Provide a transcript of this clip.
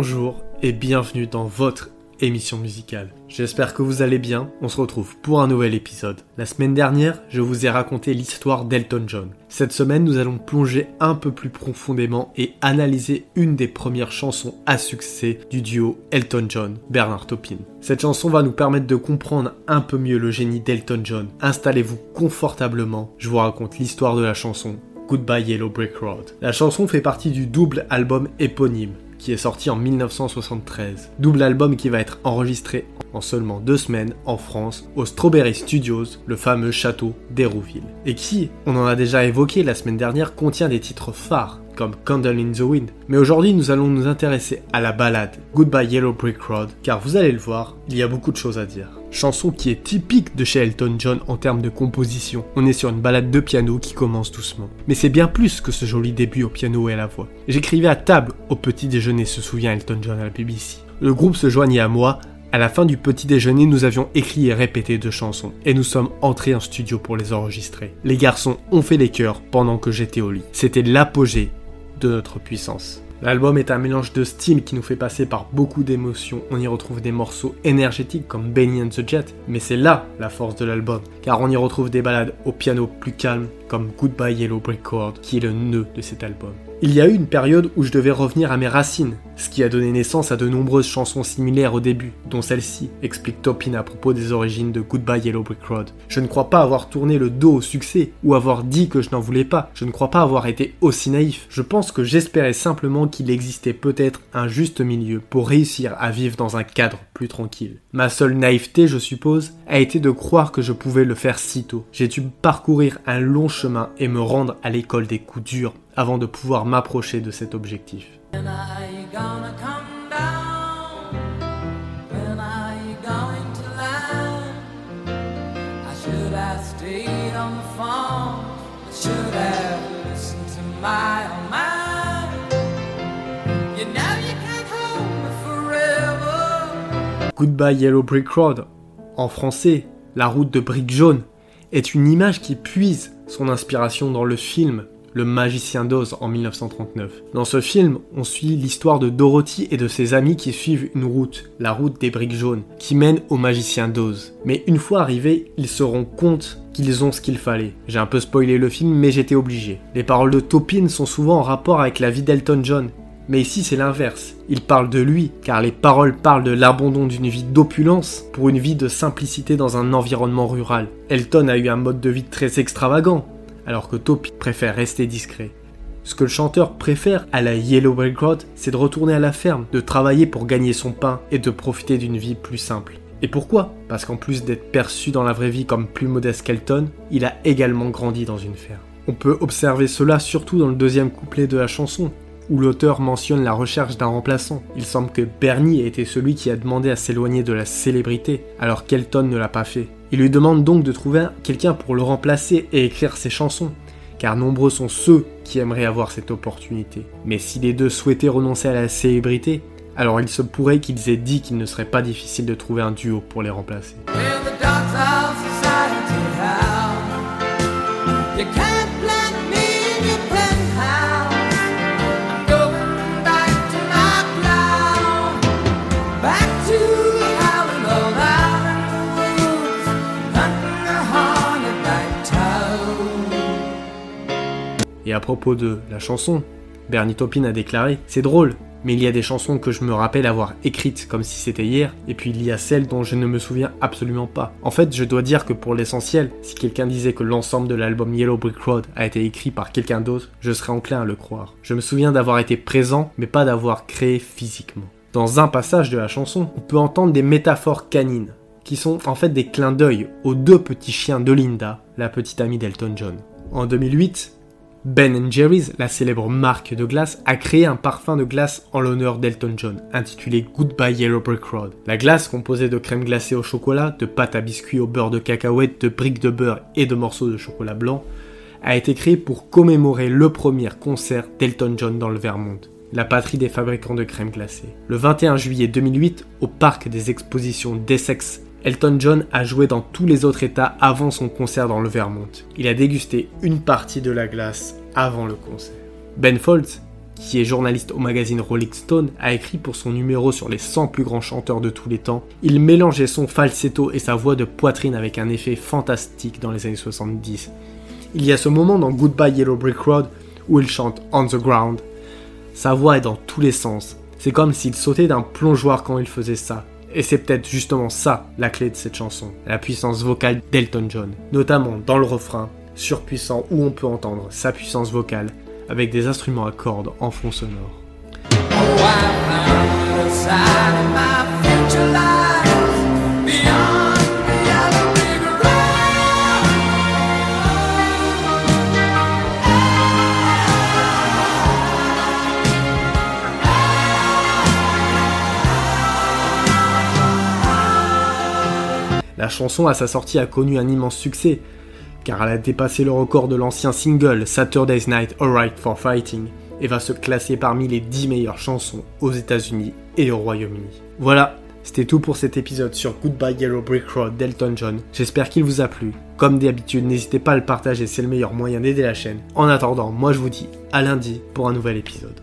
bonjour et bienvenue dans votre émission musicale. J'espère que vous allez bien, on se retrouve pour un nouvel épisode. La semaine dernière, je vous ai raconté l'histoire d'Elton John. Cette semaine, nous allons plonger un peu plus profondément et analyser une des premières chansons à succès du duo Elton John-Bernard Taupin. Cette chanson va nous permettre de comprendre un peu mieux le génie d'Elton John. Installez-vous confortablement, je vous raconte l'histoire de la chanson Goodbye Yellow Brick Road. La chanson fait partie du double album éponyme qui est sorti en 1973. Double album qui va être enregistré en seulement deux semaines en France au Strawberry Studios, le fameux château d'Hérouville. Et qui, on en a déjà évoqué la semaine dernière, contient des titres phares comme Candle in the Wind. Mais aujourd'hui, nous allons nous intéresser à la balade Goodbye Yellow Brick Road, car vous allez le voir, il y a beaucoup de choses à dire. Chanson qui est typique de chez Elton John en termes de composition. On est sur une balade de piano qui commence doucement. Mais c'est bien plus que ce joli début au piano et à la voix. J'écrivais à table au petit déjeuner, se souvient Elton John à la BBC. Le groupe se joignait à moi à la fin du petit déjeuner, nous avions écrit et répété deux chansons, et nous sommes entrés en studio pour les enregistrer. Les garçons ont fait les chœurs pendant que j'étais au lit. C'était l'apogée de notre puissance. L'album est un mélange de styles qui nous fait passer par beaucoup d'émotions. On y retrouve des morceaux énergétiques comme Benny and the Jet, mais c'est là la force de l'album, car on y retrouve des ballades au piano plus calmes comme Goodbye Yellow Brick qui est le nœud de cet album. Il y a eu une période où je devais revenir à mes racines, ce qui a donné naissance à de nombreuses chansons similaires au début, dont celle-ci, explique Topin à propos des origines de Goodbye Yellow Brick Road. Je ne crois pas avoir tourné le dos au succès, ou avoir dit que je n'en voulais pas. Je ne crois pas avoir été aussi naïf. Je pense que j'espérais simplement qu'il existait peut-être un juste milieu pour réussir à vivre dans un cadre plus tranquille. Ma seule naïveté, je suppose, a été de croire que je pouvais le faire si tôt. J'ai dû parcourir un long chemin et me rendre à l'école des coups durs avant de pouvoir m'approcher de cet objectif. Goodbye Yellow Brick Road, en français, la route de briques jaunes, est une image qui puise son inspiration dans le film le magicien d'Oz en 1939. Dans ce film, on suit l'histoire de Dorothy et de ses amis qui suivent une route, la route des briques jaunes, qui mène au magicien d'Oz. Mais une fois arrivés, ils se rendent compte qu'ils ont ce qu'il fallait. J'ai un peu spoilé le film, mais j'étais obligé. Les paroles de Topin sont souvent en rapport avec la vie d'Elton John, mais ici c'est l'inverse. Il parle de lui, car les paroles parlent de l'abandon d'une vie d'opulence pour une vie de simplicité dans un environnement rural. Elton a eu un mode de vie très extravagant, alors que Topi préfère rester discret. Ce que le chanteur préfère à la Yellow Brick Road, c'est de retourner à la ferme, de travailler pour gagner son pain et de profiter d'une vie plus simple. Et pourquoi? Parce qu'en plus d'être perçu dans la vraie vie comme plus modeste qu'Elton, il a également grandi dans une ferme. On peut observer cela surtout dans le deuxième couplet de la chanson, où l'auteur mentionne la recherche d'un remplaçant. Il semble que Bernie ait été celui qui a demandé à s'éloigner de la célébrité, alors qu'Elton ne l'a pas fait. Il lui demande donc de trouver quelqu'un pour le remplacer et écrire ses chansons, car nombreux sont ceux qui aimeraient avoir cette opportunité. Mais si les deux souhaitaient renoncer à la célébrité, alors il se pourrait qu'ils aient dit qu'il ne serait pas difficile de trouver un duo pour les remplacer. Et à propos de la chanson, Bernie Taupin a déclaré C'est drôle, mais il y a des chansons que je me rappelle avoir écrites comme si c'était hier, et puis il y a celles dont je ne me souviens absolument pas. En fait, je dois dire que pour l'essentiel, si quelqu'un disait que l'ensemble de l'album Yellow Brick Road a été écrit par quelqu'un d'autre, je serais enclin à le croire. Je me souviens d'avoir été présent, mais pas d'avoir créé physiquement. Dans un passage de la chanson, on peut entendre des métaphores canines, qui sont en fait des clins d'œil aux deux petits chiens de Linda, la petite amie d'Elton John. En 2008, ben Jerry's, la célèbre marque de glace, a créé un parfum de glace en l'honneur d'Elton John, intitulé Goodbye Yellow Brick Road. La glace, composée de crème glacée au chocolat, de pâte à biscuits au beurre de cacahuète, de briques de beurre et de morceaux de chocolat blanc, a été créée pour commémorer le premier concert d'Elton John dans le Vermont, la patrie des fabricants de crème glacée. Le 21 juillet 2008, au parc des expositions d'Essex Elton John a joué dans tous les autres états avant son concert dans le Vermont. Il a dégusté une partie de la glace avant le concert. Ben Folds, qui est journaliste au magazine Rolling Stone, a écrit pour son numéro sur les 100 plus grands chanteurs de tous les temps. Il mélangeait son falsetto et sa voix de poitrine avec un effet fantastique dans les années 70. Il y a ce moment dans Goodbye Yellow Brick Road où il chante On the Ground. Sa voix est dans tous les sens. C'est comme s'il sautait d'un plongeoir quand il faisait ça. Et c'est peut-être justement ça la clé de cette chanson, la puissance vocale d'Elton John, notamment dans le refrain, surpuissant où on peut entendre sa puissance vocale avec des instruments à cordes en fond sonore. La chanson à sa sortie a connu un immense succès, car elle a dépassé le record de l'ancien single Saturday's Night Alright for Fighting et va se classer parmi les 10 meilleures chansons aux États-Unis et au Royaume-Uni. Voilà, c'était tout pour cet épisode sur Goodbye Yellow Brick Road d'Elton John. J'espère qu'il vous a plu. Comme d'habitude, n'hésitez pas à le partager, c'est le meilleur moyen d'aider la chaîne. En attendant, moi je vous dis à lundi pour un nouvel épisode.